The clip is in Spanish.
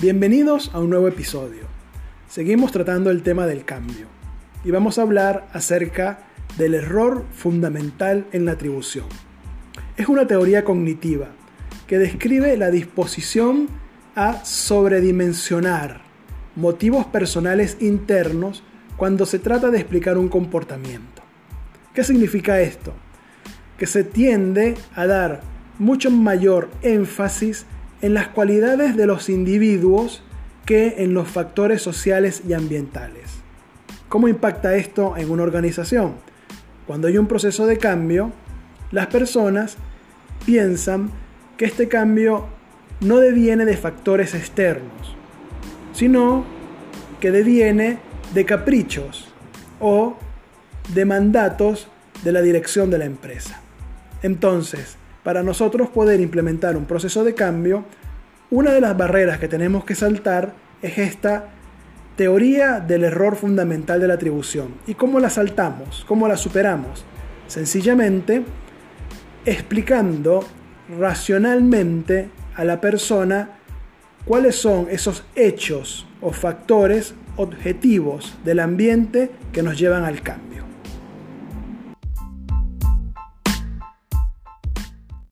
Bienvenidos a un nuevo episodio. Seguimos tratando el tema del cambio y vamos a hablar acerca del error fundamental en la atribución. Es una teoría cognitiva que describe la disposición a sobredimensionar motivos personales internos cuando se trata de explicar un comportamiento. ¿Qué significa esto? Que se tiende a dar mucho mayor énfasis en las cualidades de los individuos que en los factores sociales y ambientales. ¿Cómo impacta esto en una organización? Cuando hay un proceso de cambio, las personas piensan que este cambio no deviene de factores externos, sino que deviene de caprichos o de mandatos de la dirección de la empresa. Entonces, para nosotros poder implementar un proceso de cambio, una de las barreras que tenemos que saltar es esta teoría del error fundamental de la atribución. ¿Y cómo la saltamos? ¿Cómo la superamos? Sencillamente explicando racionalmente a la persona cuáles son esos hechos o factores objetivos del ambiente que nos llevan al cambio.